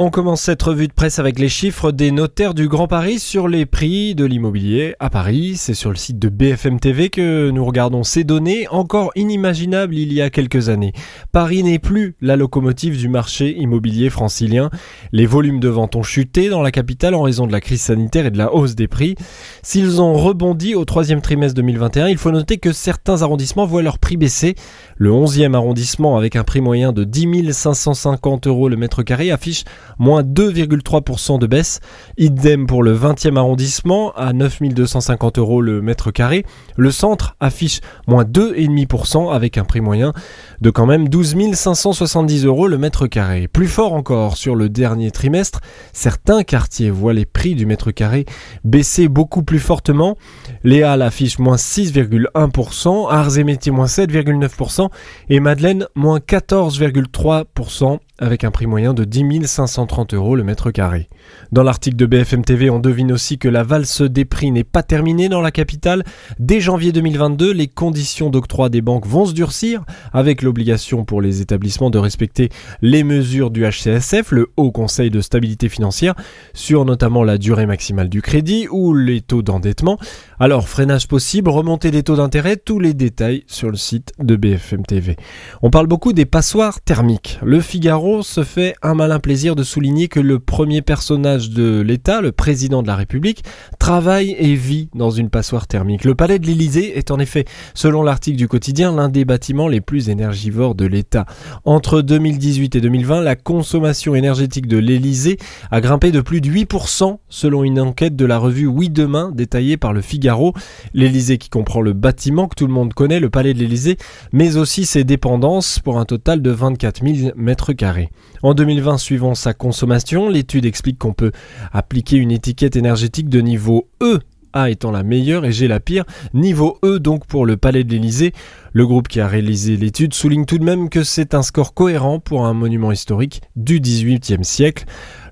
On commence cette revue de presse avec les chiffres des notaires du Grand Paris sur les prix de l'immobilier à Paris. C'est sur le site de BFM TV que nous regardons ces données encore inimaginables il y a quelques années. Paris n'est plus la locomotive du marché immobilier francilien. Les volumes de vente ont chuté dans la capitale en raison de la crise sanitaire et de la hausse des prix. S'ils ont rebondi au troisième trimestre 2021, il faut noter que certains arrondissements voient leur prix baisser. Le 11e arrondissement avec un prix moyen de 10 550 euros le mètre carré affiche moins 2,3% de baisse. Idem pour le 20e arrondissement à 9250 euros le mètre carré. Le centre affiche moins 2,5% avec un prix moyen de quand même 12 570 euros le mètre carré. Plus fort encore, sur le dernier trimestre, certains quartiers voient les prix du mètre carré baisser beaucoup plus fortement. Les Halles affichent moins 6,1%, Arts et Métiers moins 7,9% et Madeleine moins 14,3% avec un prix moyen de 10 530 euros le mètre carré. Dans l'article de BFM TV, on devine aussi que la valse des prix n'est pas terminée dans la capitale. Dès janvier 2022, les conditions d'octroi des banques vont se durcir, avec l'obligation pour les établissements de respecter les mesures du HCSF, le Haut Conseil de stabilité financière, sur notamment la durée maximale du crédit ou les taux d'endettement. Alors, freinage possible, remontée des taux d'intérêt, tous les détails sur le site de BFM TV. On parle beaucoup des passoires thermiques. Le Figaro se fait un malin plaisir de souligner que le premier personnage de l'État, le président de la République, travaille et vit dans une passoire thermique. Le palais de l'Élysée est en effet, selon l'article du quotidien, l'un des bâtiments les plus énergivores de l'État. Entre 2018 et 2020, la consommation énergétique de l'Élysée a grimpé de plus de 8% selon une enquête de la revue Oui Demain détaillée par le Figaro L'Elysée qui comprend le bâtiment que tout le monde connaît, le palais de l'Elysée, mais aussi ses dépendances pour un total de 24 000 mètres carrés. En 2020, suivant sa consommation, l'étude explique qu'on peut appliquer une étiquette énergétique de niveau E a étant la meilleure et G la pire. Niveau E donc pour le Palais de l'Élysée. Le groupe qui a réalisé l'étude souligne tout de même que c'est un score cohérent pour un monument historique du XVIIIe siècle.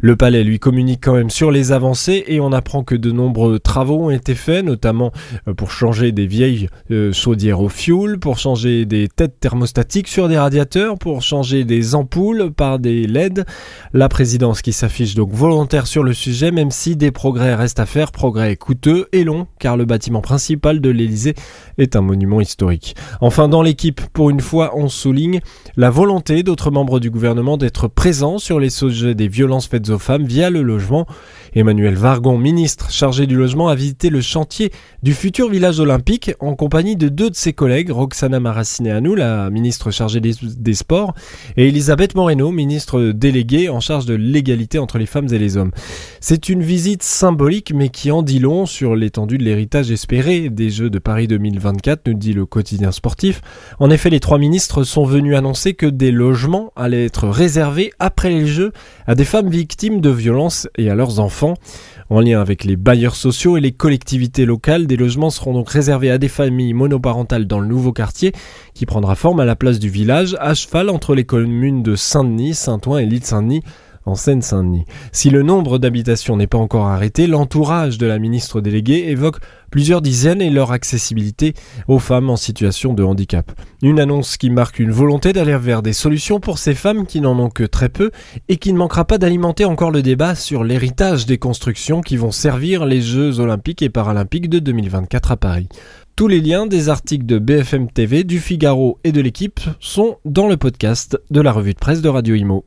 Le palais lui communique quand même sur les avancées et on apprend que de nombreux travaux ont été faits, notamment euh, pour changer des vieilles euh, chaudières au fioul, pour changer des têtes thermostatiques sur des radiateurs, pour changer des ampoules par des LED. La présidence qui s'affiche donc volontaire sur le sujet, même si des progrès restent à faire, progrès coûteux et longs, car le bâtiment principal de l'Elysée est un monument historique. Dans l'équipe, pour une fois, on souligne la volonté d'autres membres du gouvernement d'être présents sur les sujets des violences faites aux femmes via le logement. Emmanuel Vargon, ministre chargé du logement, a visité le chantier du futur village olympique en compagnie de deux de ses collègues, Roxana Maracineanu, la ministre chargée des, Sports, et Elisabeth Moreno, ministre déléguée en charge de l'égalité entre les femmes et les hommes. C'est une visite symbolique mais qui en dit long sur l'étendue de l'héritage espéré des Jeux de Paris 2024, nous dit le quotidien sportif. En effet, les trois ministres sont venus annoncer que des logements allaient être réservés après les Jeux à des femmes victimes de violences et à leurs enfants. En lien avec les bailleurs sociaux et les collectivités locales, des logements seront donc réservés à des familles monoparentales dans le nouveau quartier qui prendra forme à la place du village, à cheval entre les communes de Saint-Denis, Saint-Ouen et l'île Saint-Denis en Seine-Saint-Denis. Si le nombre d'habitations n'est pas encore arrêté, l'entourage de la ministre déléguée évoque plusieurs dizaines et leur accessibilité aux femmes en situation de handicap. Une annonce qui marque une volonté d'aller vers des solutions pour ces femmes qui n'en ont que très peu et qui ne manquera pas d'alimenter encore le débat sur l'héritage des constructions qui vont servir les Jeux olympiques et paralympiques de 2024 à Paris. Tous les liens des articles de BFM TV, du Figaro et de l'équipe sont dans le podcast de la revue de presse de Radio Imo.